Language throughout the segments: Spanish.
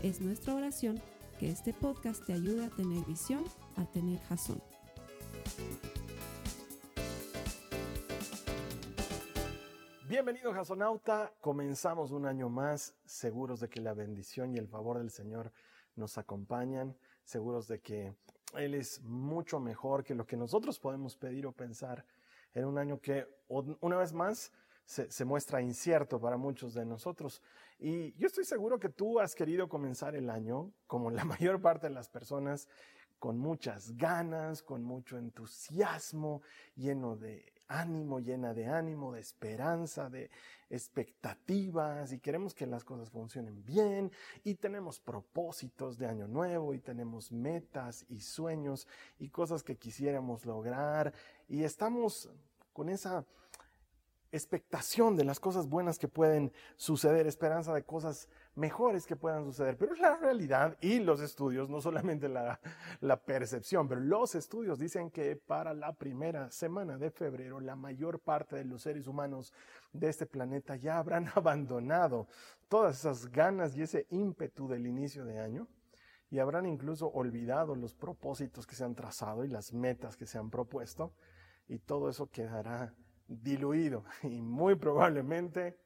Es nuestra oración que este podcast te ayude a tener visión, a tener jazón. Bienvenido Jasonauta, comenzamos un año más, seguros de que la bendición y el favor del Señor nos acompañan, seguros de que Él es mucho mejor que lo que nosotros podemos pedir o pensar en un año que una vez más se, muestra incierto para muchos de nosotros. Y yo estoy seguro que tú has querido comenzar el año, como la mayor parte de las personas, con muchas ganas, con mucho entusiasmo, lleno de ánimo, llena de ánimo, de esperanza, de expectativas y queremos que las cosas funcionen bien y tenemos propósitos de año nuevo y tenemos metas y sueños y cosas que quisiéramos lograr y estamos con esa expectación de las cosas buenas que pueden suceder, esperanza de cosas mejores que puedan suceder. Pero la realidad y los estudios, no solamente la, la, percepción, pero los estudios dicen que para la primera semana de febrero la mayor parte de los seres humanos de este planeta ya habrán abandonado todas esas ganas y ese ímpetu del inicio de año y habrán incluso olvidado los propósitos que se han trazado y las metas que se han propuesto y todo eso quedará diluido y muy probablemente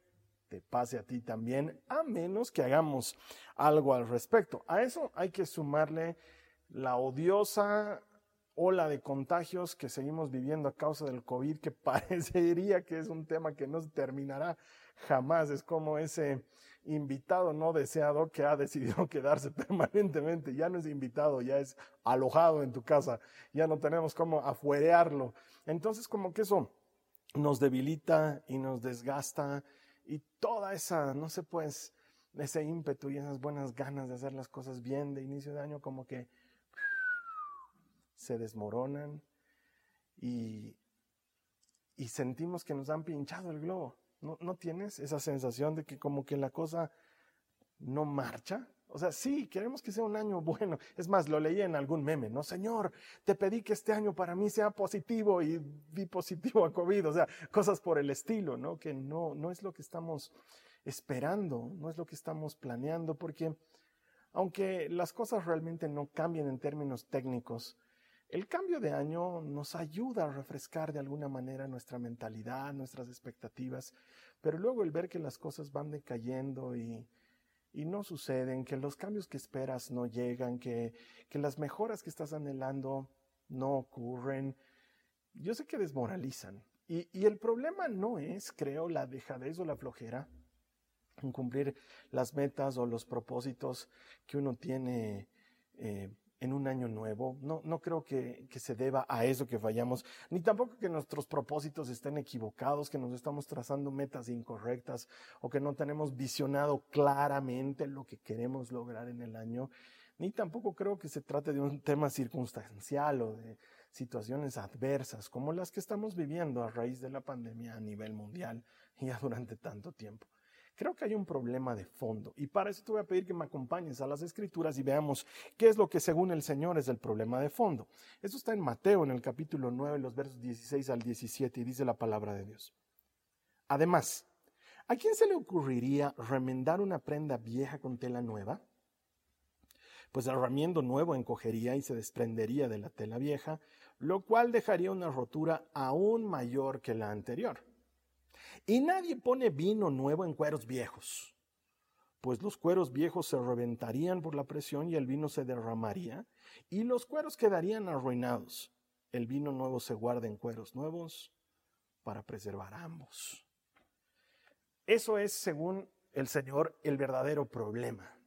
te pase a ti también, a menos que hagamos algo al respecto. A eso hay que sumarle la odiosa ola de contagios que seguimos viviendo a causa del COVID, que parecería que es un tema que no se terminará jamás. Es como ese invitado no deseado que ha decidido quedarse permanentemente. Ya no es invitado, ya es alojado en tu casa. Ya no tenemos cómo afuerearlo. Entonces como que eso nos debilita y nos desgasta y toda esa, no sé pues, ese ímpetu y esas buenas ganas de hacer las cosas bien de inicio de año como que se desmoronan y, y sentimos que nos han pinchado el globo. ¿No, ¿No tienes esa sensación de que como que la cosa no marcha? O sea, sí, queremos que sea un año bueno. Es más, lo leí en algún meme, ¿no? Señor, te pedí que este año para mí sea positivo y vi positivo a COVID. O sea, cosas por el estilo, ¿no? Que no, no es lo que estamos esperando, no es lo que estamos planeando, porque aunque las cosas realmente no cambien en términos técnicos, el cambio de año nos ayuda a refrescar de alguna manera nuestra mentalidad, nuestras expectativas, pero luego el ver que las cosas van decayendo y y no suceden, que los cambios que esperas no llegan, que, que las mejoras que estás anhelando no ocurren. Yo sé que desmoralizan. Y, y, el problema no es, creo, la dejadez o la flojera en cumplir las metas o los propósitos que uno tiene eh, en un año nuevo. No, creo que, que, se deba a eso que fallamos, ni tampoco que nuestros propósitos estén equivocados, que nos estamos trazando metas incorrectas o que no tenemos visionado claramente lo que queremos lograr en el año. Ni tampoco creo que se trate de un tema circunstancial o de situaciones adversas como las que estamos viviendo a raíz de la pandemia a nivel mundial y ya durante tanto tiempo. Creo que hay un problema de fondo y para eso te voy a pedir que me acompañes a las escrituras y veamos qué es lo que según el Señor es el problema de fondo. Eso está en Mateo en el capítulo 9, los versos 16 al 17 y dice la palabra de Dios. Además, ¿a quién se le ocurriría remendar una prenda vieja con tela nueva? Pues el ramiendo nuevo encogería y se desprendería de la tela vieja, lo cual dejaría una rotura aún mayor que la anterior. Y nadie pone vino nuevo en cueros viejos, pues los cueros viejos se reventarían por la presión y el vino se derramaría, y los cueros quedarían arruinados. El vino nuevo se guarda en cueros nuevos para preservar ambos. Eso es, según el Señor, el verdadero problema,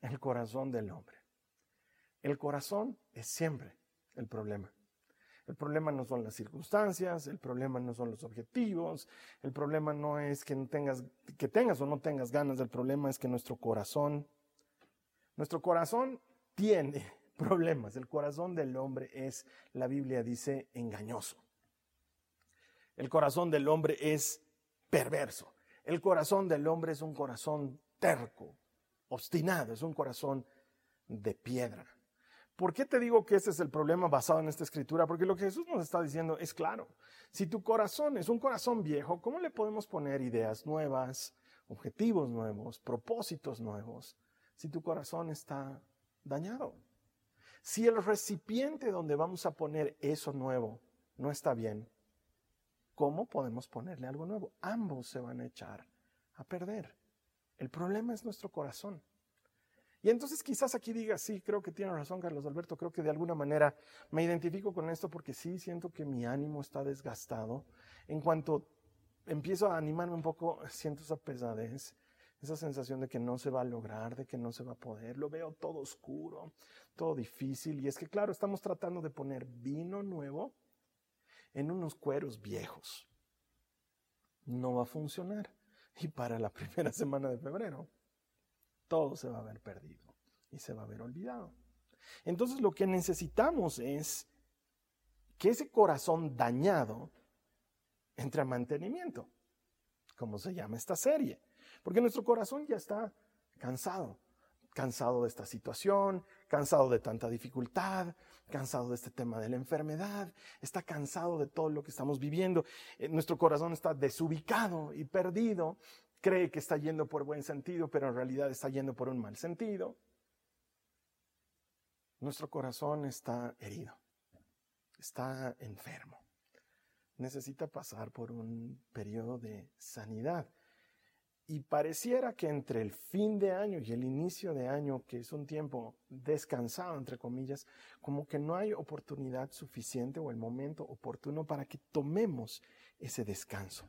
el corazón del hombre. El corazón es siempre el problema. El problema no son las circunstancias, el problema no son los objetivos, el problema no es que, no tengas, que tengas o no tengas ganas, el problema es que nuestro corazón, nuestro corazón tiene problemas. El corazón del hombre es, la Biblia dice, engañoso. El corazón del hombre es perverso. El corazón del hombre es un corazón terco, obstinado, es un corazón de piedra. ¿Por qué te digo que ese es el problema basado en esta escritura? Porque lo que Jesús nos está diciendo es claro. Si tu corazón es un corazón viejo, ¿cómo le podemos poner ideas nuevas, objetivos nuevos, propósitos nuevos, si tu corazón está dañado? Si el recipiente donde vamos a poner eso nuevo no está bien, ¿cómo podemos ponerle algo nuevo? Ambos se van a echar a perder. El problema es nuestro corazón. Y entonces quizás aquí diga, sí, creo que tiene razón Carlos Alberto, creo que de alguna manera me identifico con esto porque sí siento que mi ánimo está desgastado. En cuanto empiezo a animarme un poco, siento esa pesadez, esa sensación de que no se va a lograr, de que no se va a poder, lo veo todo oscuro, todo difícil. Y es que, claro, estamos tratando de poner vino nuevo en unos cueros viejos. No va a funcionar. Y para la primera semana de febrero, todo se va a haber perdido y se va a haber olvidado. Entonces lo que necesitamos es que ese corazón dañado entre a mantenimiento, como se llama esta serie, porque nuestro corazón ya está cansado, cansado de esta situación, cansado de tanta dificultad, cansado de este tema de la enfermedad, está cansado de todo lo que estamos viviendo, eh, nuestro corazón está desubicado y perdido cree que está yendo por buen sentido, pero en realidad está yendo por un mal sentido. Nuestro corazón está herido, está enfermo, necesita pasar por un periodo de sanidad. Y pareciera que entre el fin de año y el inicio de año, que es un tiempo descansado, entre comillas, como que no hay oportunidad suficiente o el momento oportuno para que tomemos ese descanso.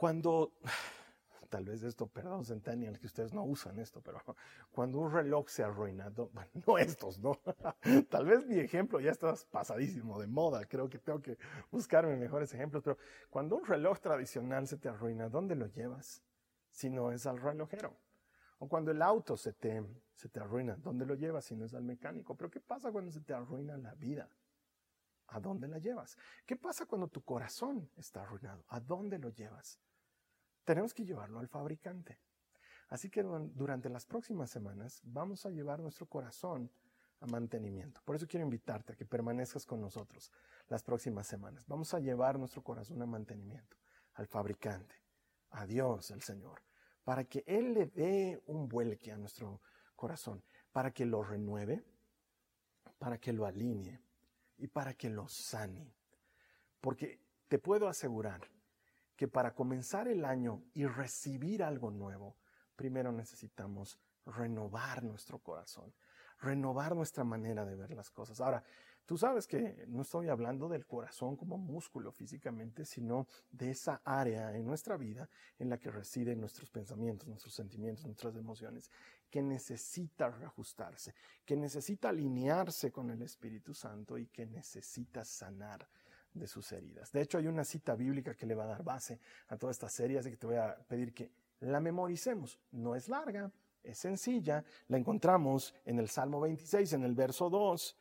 Cuando, tal vez esto, perdón, Centennial, que ustedes no usan esto, pero cuando un reloj se arruina, bueno, no estos, ¿no? tal vez mi ejemplo ya está pasadísimo de moda, creo que tengo que buscarme mejores ejemplos, pero cuando un reloj tradicional se te arruina, ¿dónde lo llevas? Si no es al relojero. O cuando el auto se te, se te arruina, ¿dónde lo llevas si no es al mecánico? Pero ¿qué pasa cuando se te arruina la vida? ¿A dónde la llevas? ¿Qué pasa cuando tu corazón está arruinado? ¿A dónde lo llevas? Tenemos que llevarlo al fabricante. Así que durante las próximas semanas vamos a llevar nuestro corazón a mantenimiento. Por eso quiero invitarte a que permanezcas con nosotros las próximas semanas. Vamos a llevar nuestro corazón a mantenimiento, al fabricante, a Dios, el Señor, para que Él le dé un vuelque a nuestro corazón, para que lo renueve, para que lo alinee y para que lo sane. Porque te puedo asegurar que para comenzar el año y recibir algo nuevo, primero necesitamos renovar nuestro corazón, renovar nuestra manera de ver las cosas. Ahora, tú sabes que no estoy hablando del corazón como músculo físicamente, sino de esa área en nuestra vida en la que residen nuestros pensamientos, nuestros sentimientos, nuestras emociones, que necesita reajustarse, que necesita alinearse con el Espíritu Santo y que necesita sanar de sus heridas. De hecho, hay una cita bíblica que le va a dar base a toda esta serie, así que te voy a pedir que la memoricemos. No es larga, es sencilla. La encontramos en el Salmo 26, en el verso 2.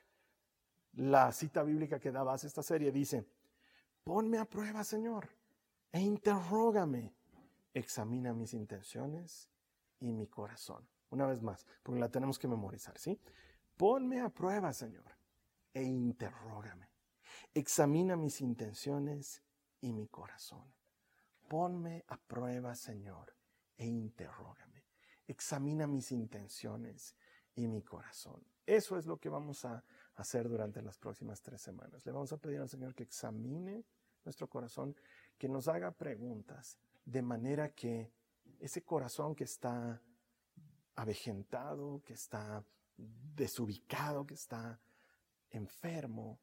La cita bíblica que da base a esta serie dice, ponme a prueba, Señor, e interrógame. Examina mis intenciones y mi corazón. Una vez más, porque la tenemos que memorizar, ¿sí? Ponme a prueba, Señor, e interrógame. Examina mis intenciones y mi corazón. Ponme a prueba, Señor, e interrógame. Examina mis intenciones y mi corazón. Eso es lo que vamos a hacer durante las próximas tres semanas. Le vamos a pedir al Señor que examine nuestro corazón, que nos haga preguntas, de manera que ese corazón que está avejentado, que está desubicado, que está enfermo,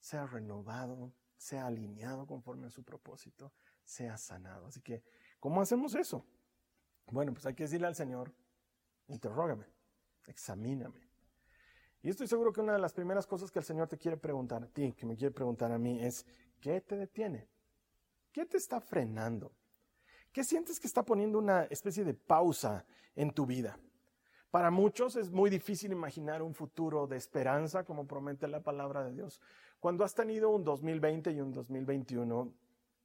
sea renovado, sea alineado conforme a su propósito, sea sanado. Así que, ¿cómo hacemos eso? Bueno, pues hay que decirle al Señor, interrógame, examíname. Y estoy seguro que una de las primeras cosas que el Señor te quiere preguntar a ti, que me quiere preguntar a mí, es, ¿qué te detiene? ¿Qué te está frenando? ¿Qué sientes que está poniendo una especie de pausa en tu vida? Para muchos es muy difícil imaginar un futuro de esperanza, como promete la palabra de Dios, cuando has tenido un 2020 y un 2021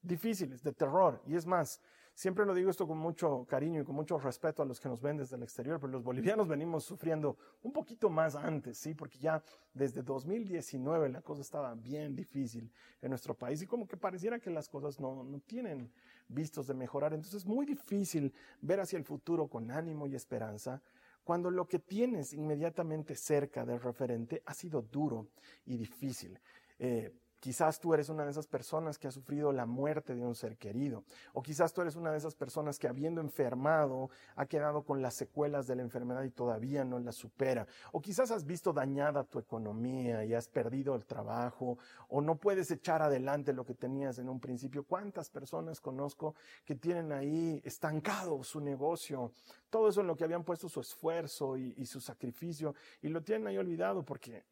difíciles, de terror. Y es más, siempre lo digo esto con mucho cariño y con mucho respeto a los que nos ven desde el exterior, pero los bolivianos venimos sufriendo un poquito más antes, ¿sí? Porque ya desde 2019 la cosa estaba bien difícil en nuestro país y como que pareciera que las cosas no, no tienen vistos de mejorar. Entonces es muy difícil ver hacia el futuro con ánimo y esperanza cuando lo que tienes inmediatamente cerca del referente ha sido duro y difícil. Eh, Quizás tú eres una de esas personas que ha sufrido la muerte de un ser querido. O quizás tú eres una de esas personas que habiendo enfermado ha quedado con las secuelas de la enfermedad y todavía no la supera. O quizás has visto dañada tu economía y has perdido el trabajo o no puedes echar adelante lo que tenías en un principio. ¿Cuántas personas conozco que tienen ahí estancado su negocio? Todo eso en lo que habían puesto su esfuerzo y, y su sacrificio y lo tienen ahí olvidado porque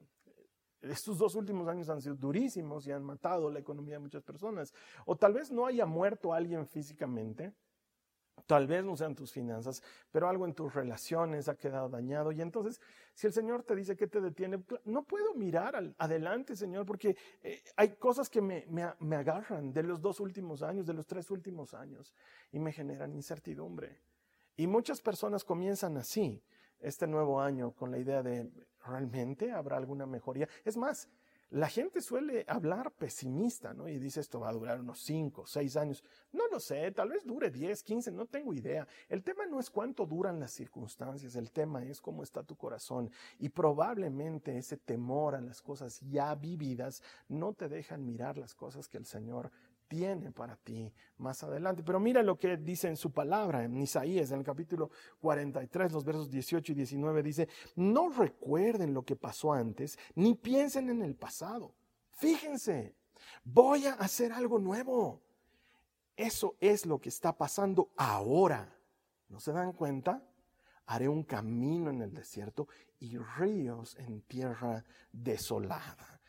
estos dos últimos años han sido durísimos y han matado la economía de muchas personas. O tal vez no haya muerto alguien físicamente, tal vez no sean tus finanzas, pero algo en tus relaciones ha quedado dañado. Y entonces, si el Señor te dice que te detiene, no puedo mirar adelante, Señor, porque eh, hay cosas que me, me agarran de los dos últimos años, de los tres últimos años, y me generan incertidumbre. Y muchas personas comienzan así este nuevo año con la idea de ¿realmente habrá alguna mejoría? Es más, la gente suele hablar pesimista, ¿no? Y dice esto va a durar unos 5, 6 años. No lo sé, tal vez dure 10, 15, no tengo idea. El tema no es cuánto duran las circunstancias, el tema es cómo está tu corazón. Y probablemente ese temor a las cosas ya vividas no te dejan mirar las cosas que el Señor tiene para ti más adelante. Pero mira lo que dice en su palabra, en Isaías, en el capítulo 43, los versos 18 y 19, dice, no recuerden lo que pasó antes, ni piensen en el pasado. Fíjense, voy a hacer algo nuevo. Eso es lo que está pasando ahora. ¿No se dan cuenta? Haré un camino en el desierto y ríos en tierra desolada.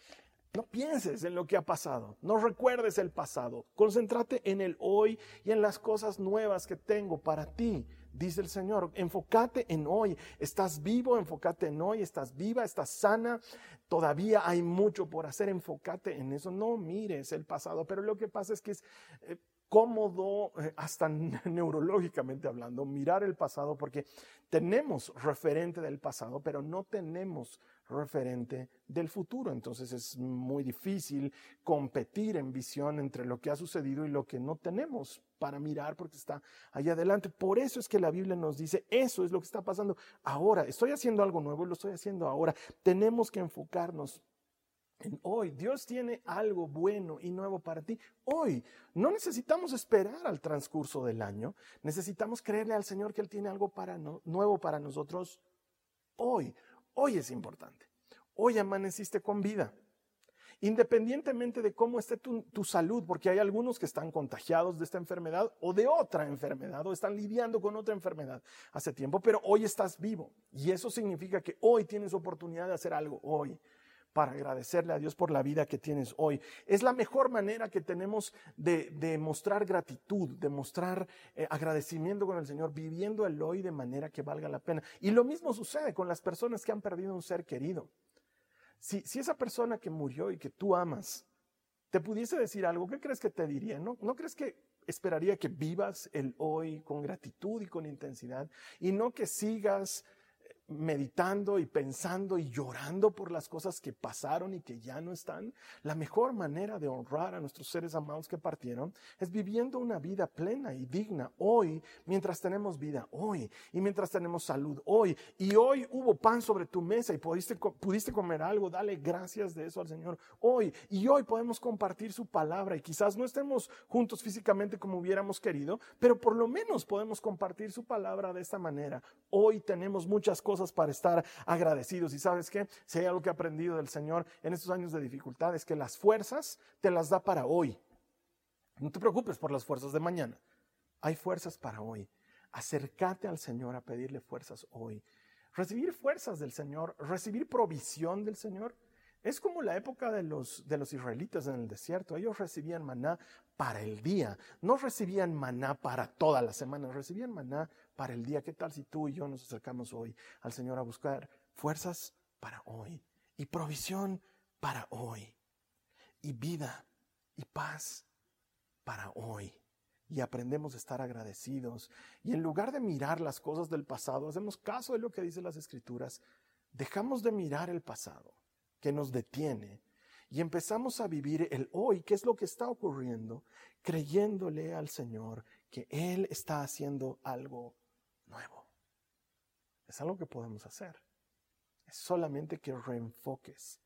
No pienses en lo que ha pasado, no recuerdes el pasado, concéntrate en el hoy y en las cosas nuevas que tengo para ti, dice el Señor. Enfócate en hoy, estás vivo, enfócate en hoy, estás viva, estás sana, todavía hay mucho por hacer, enfócate en eso, no mires el pasado, pero lo que pasa es que es... Eh, cómodo, eh, hasta neurológicamente hablando, mirar el pasado porque tenemos referente del pasado, pero no tenemos referente del futuro. Entonces es muy difícil competir en visión entre lo que ha sucedido y lo que no tenemos para mirar porque está ahí adelante. Por eso es que la Biblia nos dice, eso es lo que está pasando ahora. Estoy haciendo algo nuevo, lo estoy haciendo ahora. Tenemos que enfocarnos en hoy. Dios tiene algo bueno y nuevo para ti. Hoy no necesitamos esperar al transcurso del año. Necesitamos creerle al Señor que Él tiene algo para nuevo para nosotros hoy. Hoy es importante. Hoy amaneciste con vida. Independientemente de cómo esté tu, salud, porque hay algunos que están contagiados de esta enfermedad o de otra enfermedad o están lidiando con otra enfermedad hace tiempo, pero hoy estás vivo. Y eso significa que hoy tienes oportunidad de hacer algo, hoy para agradecerle a Dios por la vida que tienes hoy. Es la mejor manera que tenemos de, mostrar gratitud, de mostrar eh, agradecimiento con el Señor, viviendo el hoy de manera que valga la pena. Y lo mismo sucede con las personas que han perdido un ser querido. Si, si esa persona que murió y que tú amas te pudiese decir algo, ¿qué crees que te diría? ¿No, ¿No crees que esperaría que vivas el hoy con gratitud y con intensidad y no que sigas meditando y pensando y llorando por las cosas que pasaron y que ya no están, la mejor manera de honrar a nuestros seres amados que partieron es viviendo una vida plena y digna hoy, mientras tenemos vida hoy y mientras tenemos salud hoy. Y hoy hubo pan sobre tu mesa y pudiste, pudiste comer algo, dale gracias de eso al Señor hoy. Y hoy podemos compartir su palabra y quizás no estemos juntos físicamente como hubiéramos querido, pero por lo menos podemos compartir su palabra de esta manera. Hoy tenemos muchas cosas para estar agradecidos. Y sabes qué? Si hay algo que he aprendido del Señor en estos años de dificultad es que las fuerzas te las da para hoy. No te preocupes por las fuerzas de mañana. Hay fuerzas para hoy. Acércate al Señor a pedirle fuerzas hoy. Recibir fuerzas del Señor, recibir provisión del Señor. Es como la época de los, de los israelitas en el desierto. Ellos recibían maná para el día. No recibían maná para toda la semana, recibían maná para el día. ¿Qué tal si tú y yo nos acercamos hoy al Señor a buscar fuerzas para hoy y provisión para hoy y vida y paz para hoy? Y aprendemos a estar agradecidos. Y en lugar de mirar las cosas del pasado, hacemos caso de lo que dicen las escrituras. Dejamos de mirar el pasado que nos detiene y empezamos a vivir el hoy, qué es lo que está ocurriendo, creyéndole al Señor que Él está haciendo algo nuevo. Es algo que podemos hacer. Es solamente que reenfoques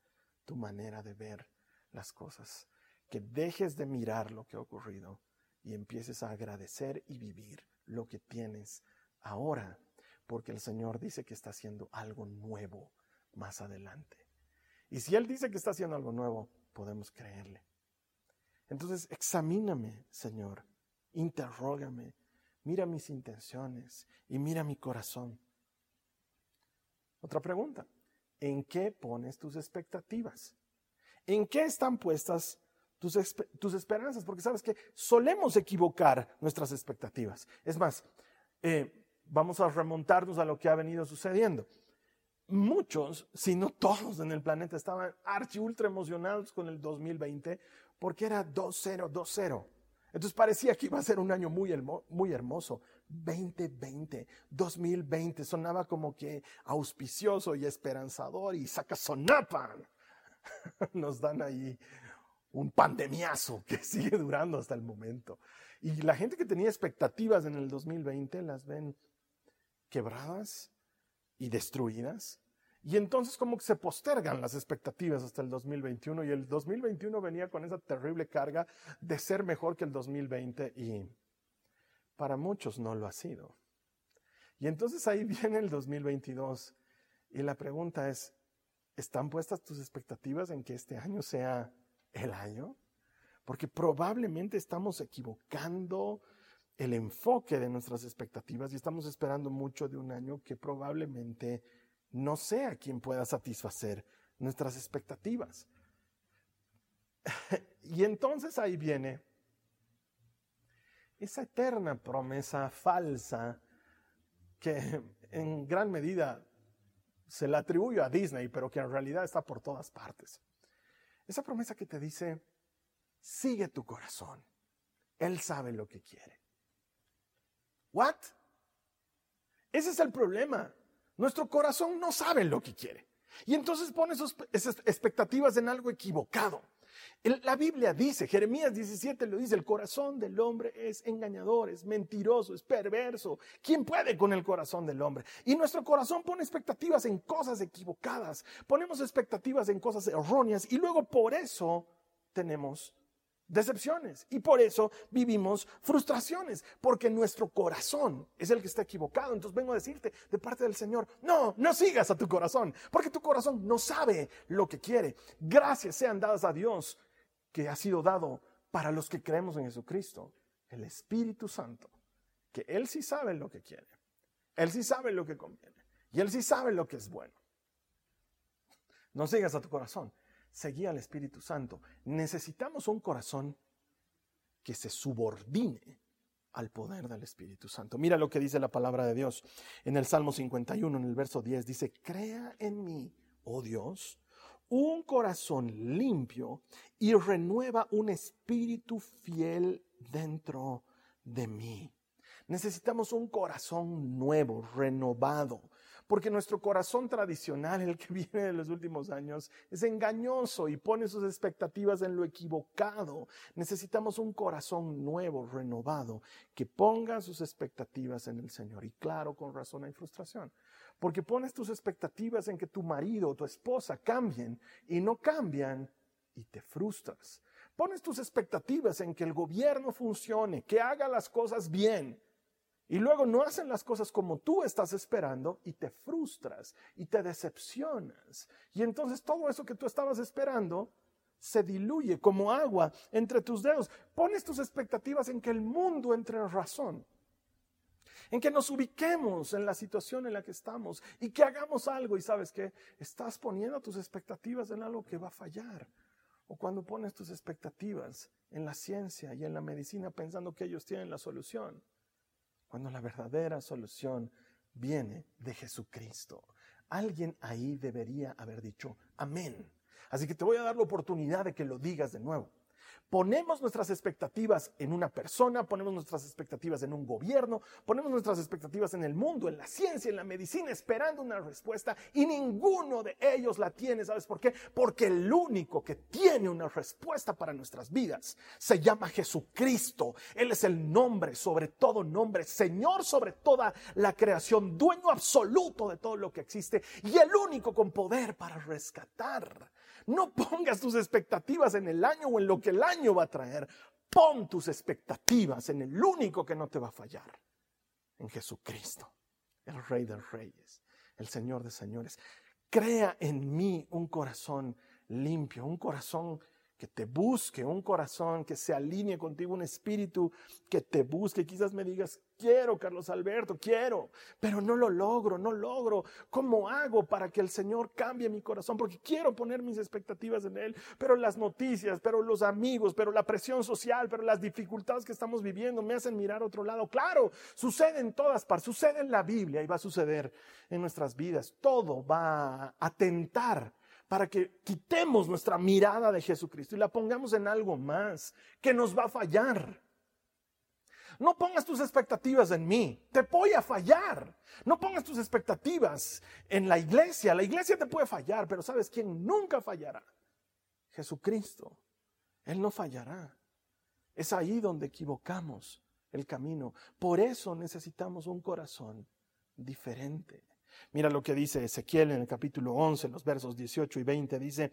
tu manera de ver las cosas, que dejes de mirar lo que ha ocurrido y empieces a agradecer y vivir lo que tienes ahora, porque el Señor dice que está haciendo algo nuevo más adelante. Y si Él dice que está haciendo algo nuevo, podemos creerle. Entonces, examíname, Señor, interrógame, mira mis intenciones y mira mi corazón. Otra pregunta, ¿en qué pones tus expectativas? ¿En qué están puestas tus, esperanzas? Porque sabes que solemos equivocar nuestras expectativas. Es más, eh, vamos a remontarnos a lo que ha venido sucediendo muchos, si no todos en el planeta, estaban archi ultra emocionados con el 2020 porque era 2-0, 2-0. Entonces parecía que iba a ser un año muy, muy hermoso. 2020, 2020, sonaba como que auspicioso y esperanzador y saca sonapan. Nos dan ahí un pandemiazo que sigue durando hasta el momento. Y la gente que tenía expectativas en el 2020 las ven quebradas, y destruidas. Y entonces como que se postergan las expectativas hasta el 2021 y el 2021 venía con esa terrible carga de ser mejor que el 2020 y para muchos no lo ha sido. Y entonces ahí viene el 2022 y la pregunta es, ¿están puestas tus expectativas en que este año sea el año? Porque probablemente estamos equivocando el enfoque de nuestras expectativas y estamos esperando mucho de un año que probablemente no sea quien pueda satisfacer nuestras expectativas. y entonces ahí viene esa eterna promesa falsa que en gran medida se la atribuyo a Disney, pero que en realidad está por todas partes. Esa promesa que te dice, sigue tu corazón, Él sabe lo que quiere. ¿What? Ese es el problema. Nuestro corazón no sabe lo que quiere. Y entonces pone sus expectativas en algo equivocado. La Biblia dice, Jeremías 17 lo dice, el corazón del hombre es engañador, es mentiroso, es perverso. ¿Quién puede con el corazón del hombre? Y nuestro corazón pone expectativas en cosas equivocadas, ponemos expectativas en cosas erróneas y luego por eso tenemos decepciones y por eso vivimos frustraciones, porque nuestro corazón es el que está equivocado. Entonces vengo a decirte de parte del Señor, no, no sigas a tu corazón, porque tu corazón no sabe lo que quiere. Gracias sean dadas a Dios que ha sido dado para los que creemos en Jesucristo, el Espíritu Santo, que Él sí sabe lo que quiere, Él sí sabe lo que conviene y Él sí sabe lo que es bueno. No sigas a tu corazón, seguía al Espíritu Santo. Necesitamos un corazón que se subordine al poder del Espíritu Santo. Mira lo que dice la palabra de Dios en el Salmo 51, en el verso 10, dice, crea en mí, oh Dios, un corazón limpio y renueva un espíritu fiel dentro de mí. Necesitamos un corazón nuevo, renovado, porque nuestro corazón tradicional, el que viene de los últimos años, es engañoso y pone sus expectativas en lo equivocado. Necesitamos un corazón nuevo, renovado, que ponga sus expectativas en el Señor. Y claro, con razón hay frustración, porque pones tus expectativas en que tu marido o tu esposa cambien y no cambian y te frustras. Pones tus expectativas en que el gobierno funcione, que haga las cosas bien y luego no hacen las cosas como tú estás esperando y te frustras y te decepcionas. Y entonces todo eso que tú estabas esperando se diluye como agua entre tus dedos. Pones tus expectativas en que el mundo entre en razón. En que nos ubiquemos en la situación en la que estamos y que hagamos algo. Y sabes que estás poniendo tus expectativas en algo que va a fallar. O cuando pones tus expectativas en la ciencia y en la medicina pensando que ellos tienen la solución, cuando la verdadera solución viene de Jesucristo. Alguien ahí debería haber dicho, amén. Así que te voy a dar la oportunidad de que lo digas de nuevo. Ponemos nuestras expectativas en una persona, ponemos nuestras expectativas en un gobierno, ponemos nuestras expectativas en el mundo, en la ciencia, en la medicina, esperando una respuesta y ninguno de ellos la tiene. ¿Sabes por qué? Porque el único que tiene una respuesta para nuestras vidas se llama Jesucristo. Él es el nombre sobre todo nombre, Señor sobre toda la creación, dueño absoluto de todo lo que existe y el único con poder para rescatar no pongas tus expectativas en el año o en lo que el año va a traer. Pon tus expectativas en el único que no te va a fallar, en Jesucristo, el Rey de Reyes, el Señor de Señores. Crea en mí un corazón limpio, un corazón que te busque, un corazón que se alinee contigo, un espíritu que te busque. Quizás me digas, quiero, Carlos Alberto, quiero, pero no lo logro, no logro. ¿Cómo hago para que el Señor cambie mi corazón? Porque quiero poner mis expectativas en Él, pero las noticias, pero los amigos, pero la presión social, pero las dificultades que estamos viviendo me hacen mirar a otro lado. Claro, sucede en todas partes, sucede en la Biblia y va a suceder en nuestras vidas. Todo va a tentar para que quitemos nuestra mirada de Jesucristo y la pongamos en algo más que nos va a fallar. No pongas tus expectativas en mí, te voy a fallar. No pongas tus expectativas en la iglesia, la iglesia te puede fallar, pero ¿sabes quién nunca fallará? Jesucristo. Él no fallará. Es ahí donde equivocamos el camino. Por eso necesitamos un corazón diferente. Mira lo que dice Ezequiel en el capítulo 11, los versos 18 y 20. Dice,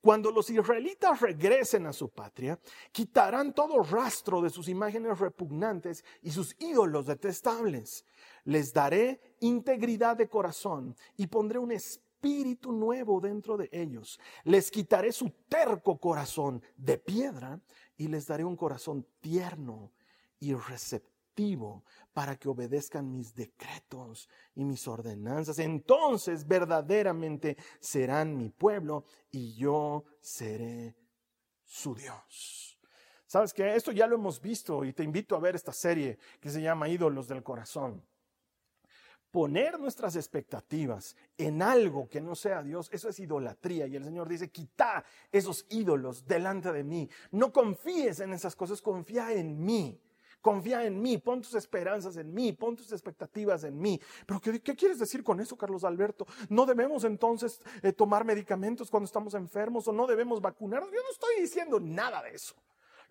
cuando los israelitas regresen a su patria, quitarán todo rastro de sus imágenes repugnantes y sus ídolos detestables. Les daré integridad de corazón y pondré un espíritu nuevo dentro de ellos. Les quitaré su terco corazón de piedra y les daré un corazón tierno y receptivo para que obedezcan mis decretos y mis ordenanzas. Entonces verdaderamente serán mi pueblo y yo seré su Dios. Sabes que esto ya lo hemos visto y te invito a ver esta serie que se llama Ídolos del Corazón. Poner nuestras expectativas en algo que no sea Dios, eso es idolatría. Y el Señor dice, quita esos ídolos delante de mí. No confíes en esas cosas, confía en mí. Confía en mí, pon tus esperanzas en mí, pon tus expectativas en mí. Pero ¿qué, quieres decir con eso, Carlos Alberto? ¿No debemos entonces eh, tomar medicamentos cuando estamos enfermos o no debemos vacunarnos? Yo no estoy diciendo nada de eso.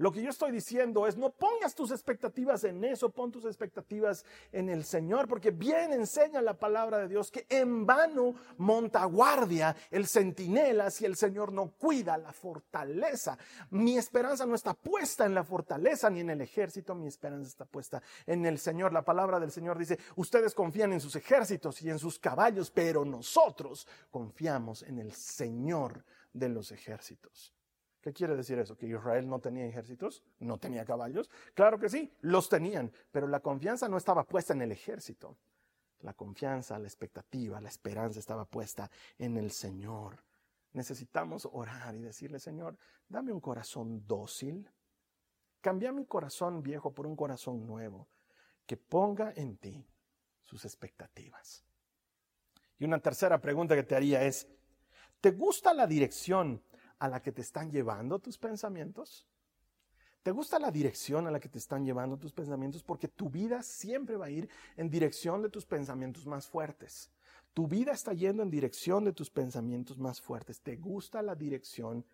Lo que yo estoy diciendo es, no pongas tus expectativas en eso, pon tus expectativas en el Señor, porque bien enseña la palabra de Dios que en vano monta guardia el centinela si el Señor no cuida la fortaleza. Mi esperanza no está puesta en la fortaleza ni en el ejército, mi esperanza está puesta en el Señor. La palabra del Señor dice, ustedes confían en sus ejércitos y en sus caballos, pero nosotros confiamos en el Señor de los ejércitos. ¿Qué quiere decir eso? ¿Que Israel no tenía ejércitos? ¿No tenía caballos? Claro que sí, los tenían, pero la confianza no estaba puesta en el ejército. La confianza, la expectativa, la esperanza estaba puesta en el Señor. Necesitamos orar y decirle, Señor, dame un corazón dócil. Cambia mi corazón viejo por un corazón nuevo que ponga en ti sus expectativas. Y una tercera pregunta que te haría es, ¿te gusta la dirección a la que te están llevando tus pensamientos? ¿Te gusta la dirección a la que te están llevando tus pensamientos? Porque tu vida siempre va a ir en dirección de tus pensamientos más fuertes. Tu vida está yendo en dirección de tus pensamientos más fuertes. ¿Te gusta la dirección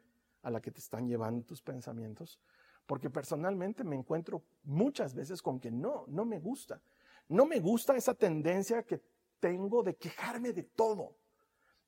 a la que te están llevando tus pensamientos? Porque personalmente me encuentro muchas veces con que no, no me gusta. No me gusta esa tendencia que tengo de quejarme de todo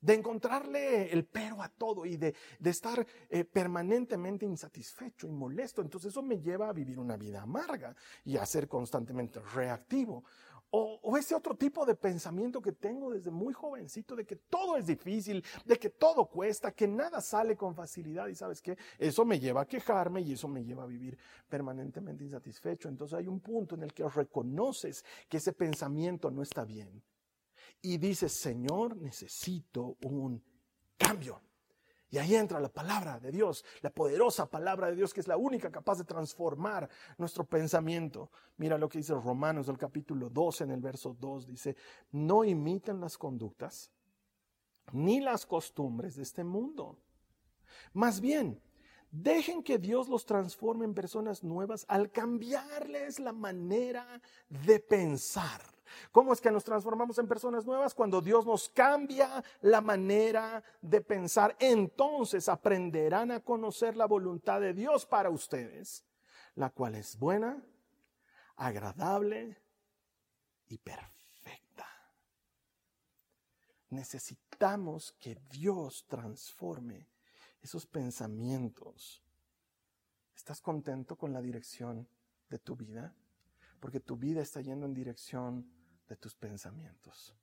de encontrarle el pero a todo y de, estar eh, permanentemente insatisfecho y molesto. Entonces eso me lleva a vivir una vida amarga y a ser constantemente reactivo. O, o, ese otro tipo de pensamiento que tengo desde muy jovencito de que todo es difícil, de que todo cuesta, que nada sale con facilidad y sabes qué, eso me lleva a quejarme y eso me lleva a vivir permanentemente insatisfecho. Entonces hay un punto en el que reconoces que ese pensamiento no está bien y dice, Señor, necesito un cambio. Y ahí entra la palabra de Dios, la poderosa palabra de Dios que es la única capaz de transformar nuestro pensamiento. Mira lo que dice Romanos del capítulo 12 en el verso 2. Dice, no imiten las conductas ni las costumbres de este mundo. Más bien, dejen que Dios los transforme en personas nuevas al cambiarles la manera de pensar. ¿Cómo es que nos transformamos en personas nuevas? Cuando Dios nos cambia la manera de pensar, entonces aprenderán a conocer la voluntad de Dios para ustedes, la cual es buena, agradable y perfecta. Necesitamos que Dios transforme esos pensamientos. ¿Estás contento con la dirección de tu vida? Porque tu vida está yendo en dirección de tus pensamientos.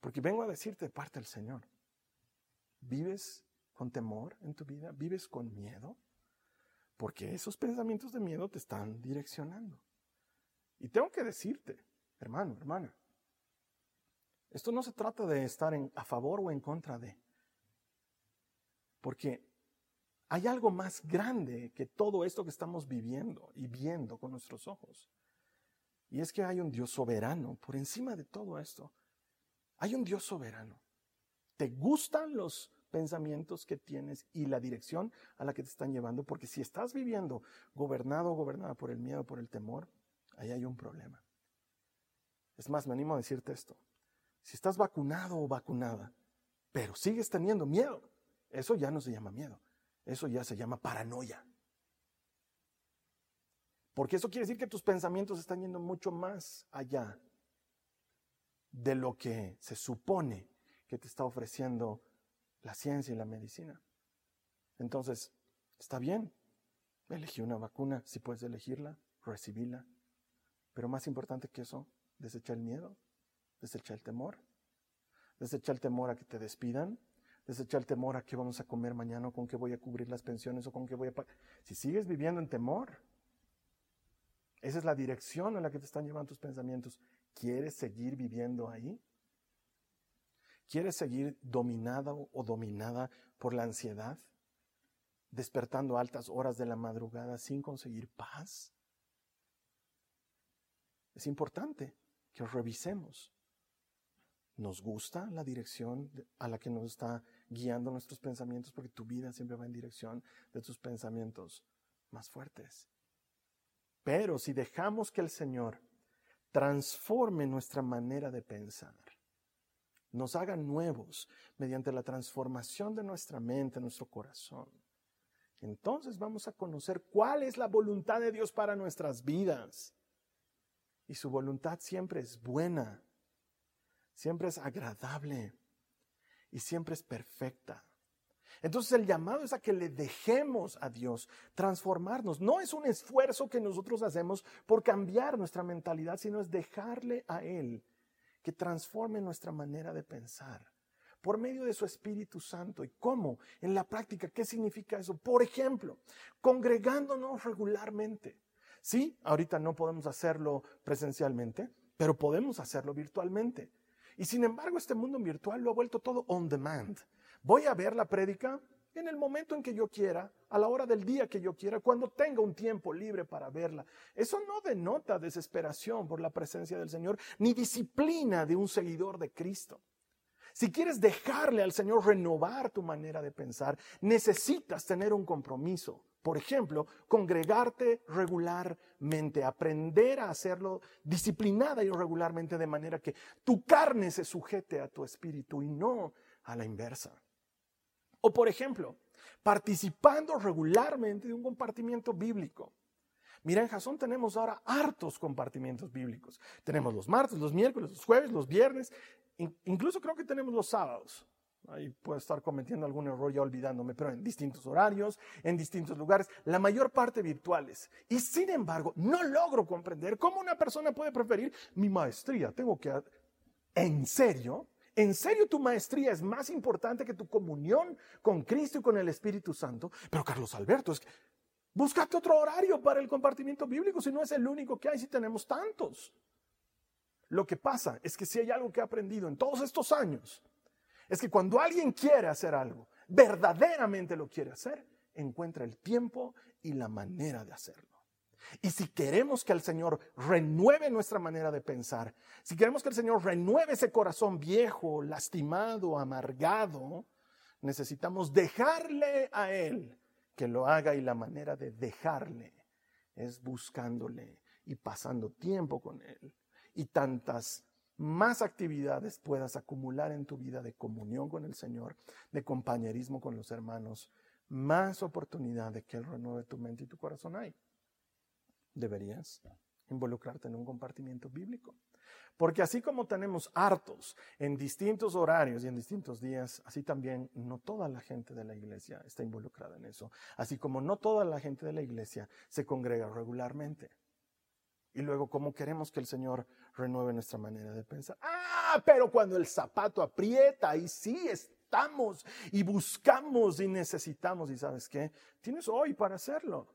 Porque vengo a decirte de parte del Señor, ¿vives con temor en tu vida? ¿Vives con miedo? Porque esos pensamientos de miedo te están direccionando. Y tengo que decirte, hermano, hermana, esto no se trata de estar en, a favor o en contra de. Porque hay algo más grande que todo esto que estamos viviendo y viendo con nuestros ojos. Y es que hay un Dios soberano por encima de todo esto. Hay un Dios soberano. ¿Te gustan los pensamientos que tienes y la dirección a la que te están llevando? Porque si estás viviendo gobernado o gobernada por el miedo, por el temor, ahí hay un problema. Es más, me animo a decirte esto. Si estás vacunado o vacunada, pero sigues teniendo miedo, eso ya no se llama miedo, eso ya se llama paranoia. Porque eso quiere decir que tus pensamientos están yendo mucho más allá de lo que se supone que te está ofreciendo la ciencia y la medicina. Entonces, está bien, elegí una vacuna, si puedes elegirla, recibirla. Pero más importante que eso, desecha el miedo, desecha el temor, desecha el temor a que te despidan, desecha el temor a que vamos a comer mañana, o con qué voy a cubrir las pensiones o con qué voy a pagar. Si sigues viviendo en temor, esa es la dirección en la que te están llevando tus pensamientos. ¿Quieres seguir viviendo ahí? ¿Quieres seguir dominada o dominada por la ansiedad? Despertando altas horas de la madrugada sin conseguir paz. Es importante que revisemos. ¿Nos gusta la dirección a la que nos está guiando nuestros pensamientos? Porque tu vida siempre va en dirección de tus pensamientos más fuertes. Pero si dejamos que el Señor transforme nuestra manera de pensar, nos haga nuevos mediante la transformación de nuestra mente, nuestro corazón, entonces vamos a conocer cuál es la voluntad de Dios para nuestras vidas. Y su voluntad siempre es buena, siempre es agradable y siempre es perfecta. Entonces el llamado es a que le dejemos a Dios transformarnos. No es un esfuerzo que nosotros hacemos por cambiar nuestra mentalidad, sino es dejarle a Él que transforme nuestra manera de pensar por medio de su Espíritu Santo. ¿Y cómo? En la práctica, ¿qué significa eso? Por ejemplo, congregándonos regularmente. Sí, ahorita no podemos hacerlo presencialmente, pero podemos hacerlo virtualmente. Y sin embargo, este mundo virtual lo ha vuelto todo on demand. Voy a ver la prédica en el momento en que yo quiera, a la hora del día que yo quiera, cuando tenga un tiempo libre para verla. Eso no denota desesperación por la presencia del Señor, ni disciplina de un seguidor de Cristo. Si quieres dejarle al Señor renovar tu manera de pensar, necesitas tener un compromiso. Por ejemplo, congregarte regularmente, aprender a hacerlo disciplinada y regularmente de manera que tu carne se sujete a tu espíritu y no a la inversa. O por ejemplo, participando regularmente de un compartimiento bíblico. Mira, en Jason tenemos ahora hartos compartimientos bíblicos. Tenemos los martes, los miércoles, los jueves, los viernes, incluso creo que tenemos los sábados. Ahí puedo estar cometiendo algún error ya olvidándome, pero en distintos horarios, en distintos lugares, la mayor parte virtuales. Y sin embargo, no logro comprender cómo una persona puede preferir mi maestría. Tengo que... ¿En serio? ¿En serio tu maestría es más importante que tu comunión con Cristo y con el Espíritu Santo? Pero Carlos Alberto, es que búscate otro horario para el compartimiento bíblico si no es el único que hay, si tenemos tantos. Lo que pasa es que si hay algo que he aprendido en todos estos años, es que cuando alguien quiere hacer algo, verdaderamente lo quiere hacer, encuentra el tiempo y la manera de hacerlo. Y si queremos que el Señor renueve nuestra manera de pensar, si queremos que el Señor renueve ese corazón viejo, lastimado, amargado, necesitamos dejarle a Él que lo haga y la manera de dejarle es buscándole y pasando tiempo con Él. Y tantas más actividades puedas acumular en tu vida de comunión con el Señor, de compañerismo con los hermanos, más oportunidad de que Él renueve tu mente y tu corazón hay. Deberías involucrarte en un compartimiento bíblico. Porque así como tenemos hartos en distintos horarios y en distintos días, así también no toda la gente de la iglesia está involucrada en eso. Así como no toda la gente de la iglesia se congrega regularmente. Y luego, ¿cómo queremos que el Señor renueve nuestra manera de pensar? Ah, pero cuando el zapato aprieta, ahí sí estamos y buscamos y necesitamos. ¿Y sabes qué? Tienes hoy para hacerlo.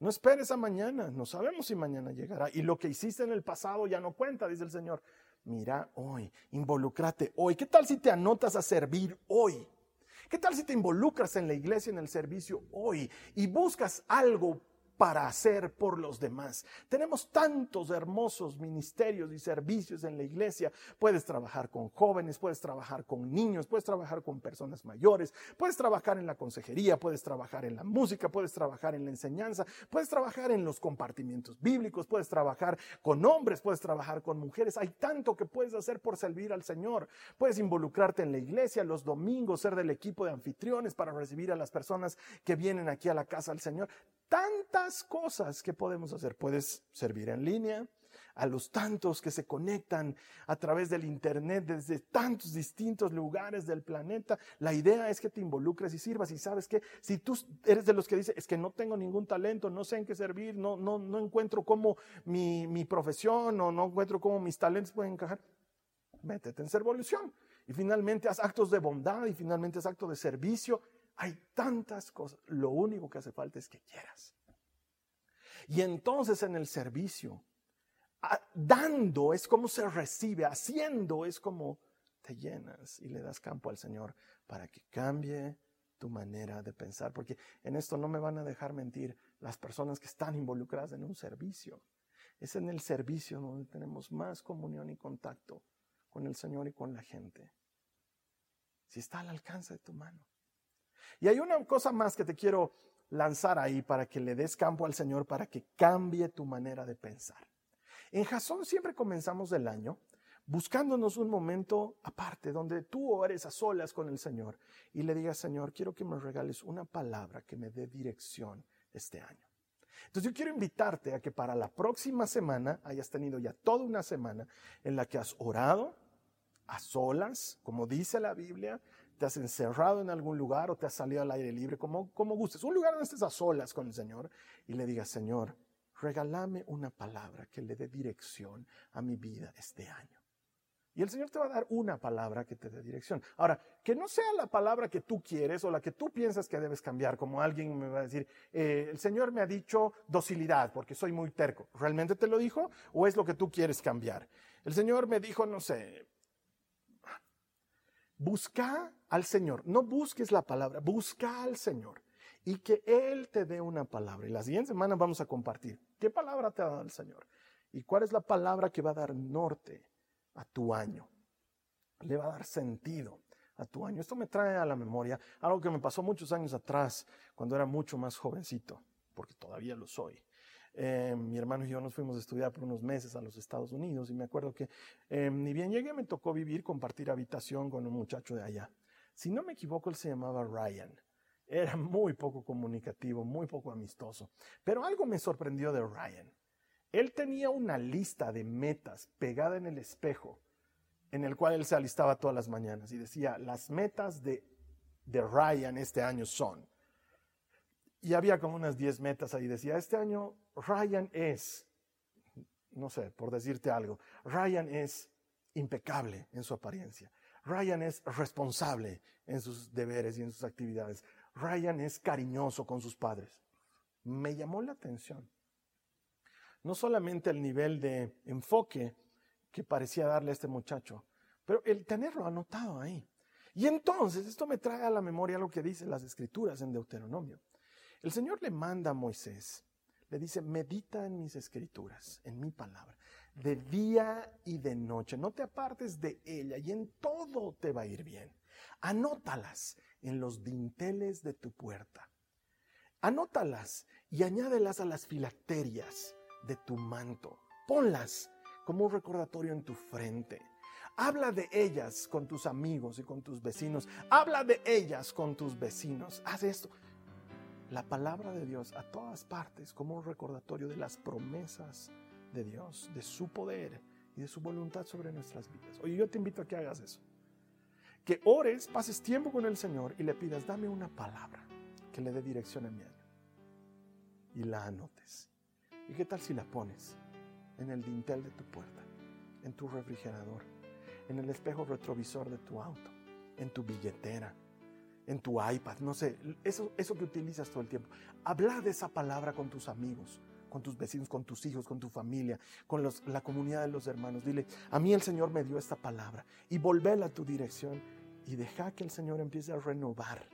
No esperes a mañana, no sabemos si mañana llegará. Y lo que hiciste en el pasado ya no cuenta, dice el Señor. Mira hoy, involúcrate hoy. ¿Qué tal si te anotas a servir hoy? ¿Qué tal si te involucras en la iglesia, en el servicio hoy y buscas algo para hacer por los demás. Tenemos tantos hermosos ministerios y servicios en la iglesia. Puedes trabajar con jóvenes, puedes trabajar con niños, puedes trabajar con personas mayores, puedes trabajar en la consejería, puedes trabajar en la música, puedes trabajar en la enseñanza, puedes trabajar en los compartimientos bíblicos, puedes trabajar con hombres, puedes trabajar con mujeres. Hay tanto que puedes hacer por servir al Señor. Puedes involucrarte en la iglesia los domingos, ser del equipo de anfitriones para recibir a las personas que vienen aquí a la casa del Señor tantas cosas que podemos hacer. Puedes servir en línea, a los tantos que se conectan a través del Internet desde tantos distintos lugares del planeta. La idea es que te involucres y sirvas. Y sabes que si tú eres de los que dice, es que no tengo ningún talento, no sé en qué servir, no, no, no encuentro cómo mi, mi profesión o no encuentro cómo mis talentos pueden encajar, métete en Servolución. Y finalmente haz actos de bondad y finalmente haz actos de servicio hay tantas cosas. Lo único que hace falta es que quieras. Y entonces en el servicio, dando es como se recibe, haciendo es como te llenas y le das campo al Señor para que cambie tu manera de pensar. Porque en esto no me van a dejar mentir las personas que están involucradas en un servicio. Es en el servicio donde tenemos más comunión y contacto con el Señor y con la gente. Si está al alcance de tu mano. Y hay una cosa más que te quiero lanzar ahí para que le des campo al Señor, para que cambie tu manera de pensar. En Jasón siempre comenzamos el año buscándonos un momento aparte, donde tú ores a solas con el Señor y le digas, Señor, quiero que me regales una palabra que me dé dirección este año. Entonces yo quiero invitarte a que para la próxima semana hayas tenido ya toda una semana en la que has orado a solas, como dice la Biblia, has encerrado en algún lugar o te has salido al aire libre, como, como gustes, un lugar donde estés a solas con el Señor y le digas, Señor, regálame una palabra que le dé dirección a mi vida este año. Y el Señor te va a dar una palabra que te dé dirección. Ahora, que no sea la palabra que tú quieres o la que tú piensas que debes cambiar, como alguien me va a decir, eh, el Señor me ha dicho docilidad porque soy muy terco. ¿Realmente te lo dijo o es lo que tú quieres cambiar? El Señor me dijo, no sé, Busca al Señor, no busques la palabra, busca al Señor y que Él te dé una palabra. Y la siguiente semana vamos a compartir qué palabra te ha dado el Señor y cuál es la palabra que va a dar norte a tu año. Le va a dar sentido a tu año. Esto me trae a la memoria algo que me pasó muchos años atrás, cuando era mucho más jovencito, porque todavía lo soy. Eh, mi hermano y yo nos fuimos a estudiar por unos meses a los Estados Unidos y me acuerdo que eh, ni bien llegué me tocó vivir, compartir habitación con un muchacho de allá. Si no me equivoco, él se llamaba Ryan. Era muy poco comunicativo, muy poco amistoso. Pero algo me sorprendió de Ryan. Él tenía una lista de metas pegada en el espejo, en el cual él se alistaba todas las mañanas y decía, las metas de, de Ryan este año son. Y había como unas 10 metas ahí. Decía, este año Ryan es, no sé, por decirte algo, Ryan es impecable en su apariencia. Ryan es responsable en sus deberes y en sus actividades. Ryan es cariñoso con sus padres. Me llamó la atención. No solamente el nivel de enfoque que parecía darle a este muchacho, pero el tenerlo anotado ahí. Y entonces esto me trae a la memoria lo que dicen las escrituras en Deuteronomio. El Señor le manda a Moisés, le dice, medita en mis escrituras, en mi palabra, de día y de noche. No te apartes de ella y en todo te va a ir bien. Anótalas en los dinteles de tu puerta. Anótalas y añádelas a las filacterias de tu manto. Ponlas como un recordatorio en tu frente. Habla de ellas con tus amigos y con tus vecinos. Habla de ellas con tus vecinos. Haz esto. La palabra de Dios a todas partes como un recordatorio de las promesas de Dios, de su poder y de su voluntad sobre nuestras vidas. Oye, yo te invito a que hagas eso. Que ores, pases tiempo con el Señor y le pidas, dame una palabra que le dé dirección a mi año. Y la anotes. ¿Y qué tal si la pones en el dintel de tu puerta, en tu refrigerador, en el espejo retrovisor de tu auto, en tu billetera, en tu iPad, no sé, eso, eso que utilizas todo el tiempo. Habla de esa palabra con tus amigos, con tus vecinos, con tus hijos, con tu familia, con la comunidad de los hermanos. Dile, a mí el Señor me dio esta palabra y volvéla a tu dirección y deja que el Señor empiece a renovar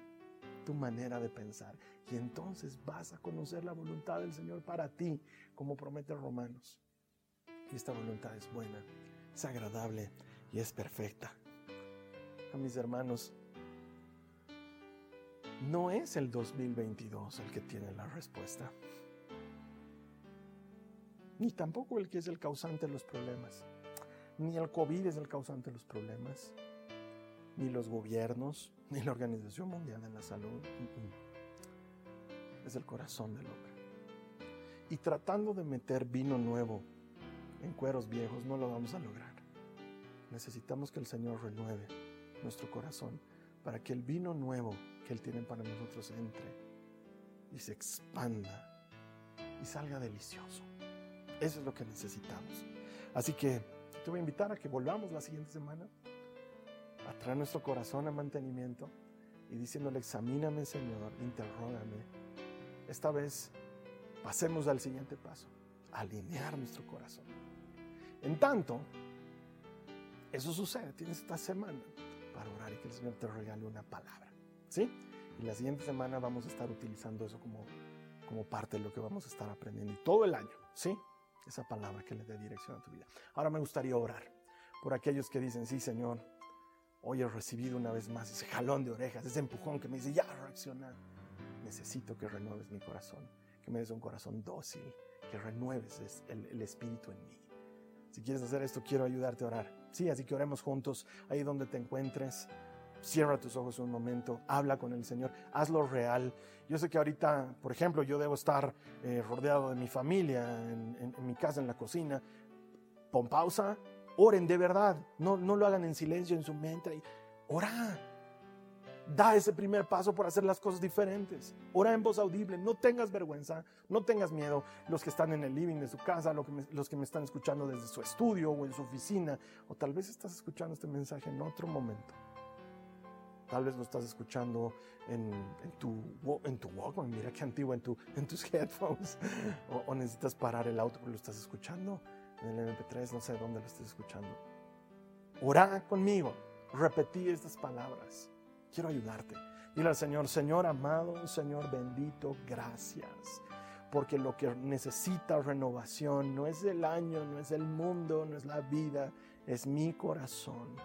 tu manera de pensar. Y entonces vas a conocer la voluntad del Señor para ti, como promete Romanos. Y esta voluntad es buena, es agradable y es perfecta. A mis hermanos, no es el 2022 el que tiene la respuesta. Ni tampoco el que es el causante de los problemas. Ni el COVID es el causante de los problemas. Ni los gobiernos, ni la Organización Mundial de la Salud. Es el corazón del hombre. Y tratando de meter vino nuevo en cueros viejos no lo vamos a lograr. Necesitamos que el Señor renueve nuestro corazón para que el vino nuevo que Él tiene para nosotros entre y se expanda y salga delicioso. Eso es lo que necesitamos. Así que te voy a invitar a que volvamos la siguiente semana a traer nuestro corazón a mantenimiento y diciéndole, examíname Señor, interrógame. Esta vez pasemos al siguiente paso, alinear nuestro corazón. En tanto, eso sucede, tienes esta semana para orar y que el Señor te regale una palabra. ¿Sí? Y la siguiente semana vamos a estar utilizando eso como, como parte de lo que vamos a estar aprendiendo. Y todo el año, ¿sí? Esa palabra que le dé dirección a tu vida. Ahora me gustaría orar por aquellos que dicen, sí, Señor, hoy he recibido una vez más ese jalón de orejas, ese empujón que me dice, ya reacciona. Necesito que renueves mi corazón, que me des un corazón dócil, que renueves el, el espíritu en mí. Si quieres hacer esto, quiero ayudarte a orar. Sí, así que oremos juntos ahí donde te encuentres. Cierra tus ojos un momento, habla con el Señor, hazlo real. Yo sé que ahorita, por ejemplo, yo debo estar eh, rodeado de mi familia, en, mi casa, en la cocina. Pon pausa, oren de verdad, no, no lo hagan en silencio en su mente. Ora, Da ese primer paso por hacer las cosas diferentes. Ora en voz audible, no tengas vergüenza, no tengas miedo. Los que están en el living de su casa, los que me están escuchando desde su estudio o en su oficina, o tal vez estás escuchando este mensaje en otro momento. Tal vez lo estás escuchando en, tu, en tu Walkman, mira qué antiguo, en, tu, en tus headphones. O, o necesitas parar el auto porque lo estás escuchando en el MP3, no sé dónde lo estés escuchando. Ora conmigo, repetí estas palabras quiero ayudarte. Dile al Señor, Señor amado, Señor bendito, gracias. Porque lo que necesita renovación no es el año, no es el mundo, no es la vida, es mi corazón.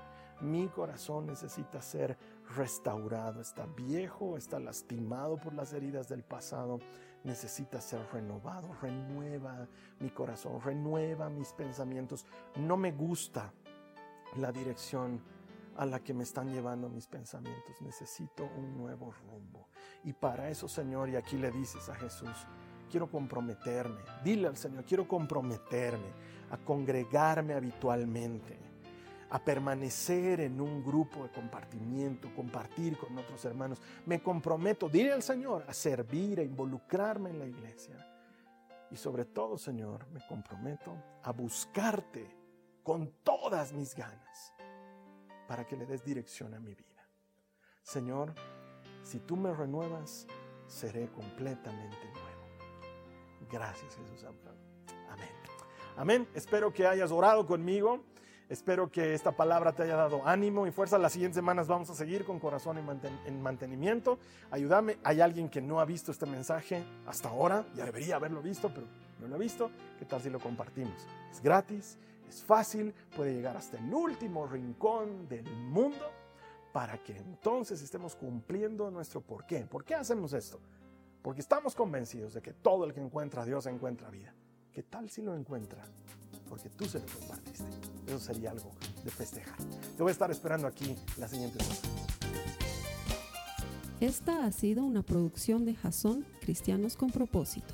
Mi corazón necesita ser restaurado. Está viejo, está lastimado por las heridas del pasado. Necesita ser renovado. Renueva mi corazón, renueva mis pensamientos. No me gusta la dirección a la que me están llevando mis pensamientos. Necesito un nuevo rumbo. Y para eso, Señor, y aquí le dices a Jesús, quiero comprometerme. Dile al Señor, quiero comprometerme a congregarme habitualmente, a permanecer en un grupo de compartimiento, compartir con otros hermanos. Me comprometo, dile al Señor, a servir, a involucrarme en la iglesia. Y sobre todo, Señor, me comprometo a buscarte con todas mis ganas para que le des dirección a mi vida. Señor, si tú me renuevas, seré completamente nuevo. Gracias Jesús. Amén. Amén. Espero que hayas orado conmigo. Espero que esta palabra te haya dado ánimo y fuerza. Las siguientes semanas vamos a seguir con corazón en, mantenimiento. Ayúdame. Hay alguien que no ha visto este mensaje hasta ahora. Ya debería haberlo visto, pero no lo ha visto. ¿Qué tal si lo compartimos? Es gratis, es fácil, puede llegar hasta el último rincón del mundo para que entonces estemos cumpliendo nuestro por qué. ¿Por qué hacemos esto? Porque estamos convencidos de que todo el que encuentra a Dios encuentra vida. ¿Qué tal si lo encuentra? Porque tú se lo compartiste. Eso sería algo de festejar. Te voy a estar esperando aquí la siguiente semana. Esta ha sido una producción de Jason Cristianos con Propósito.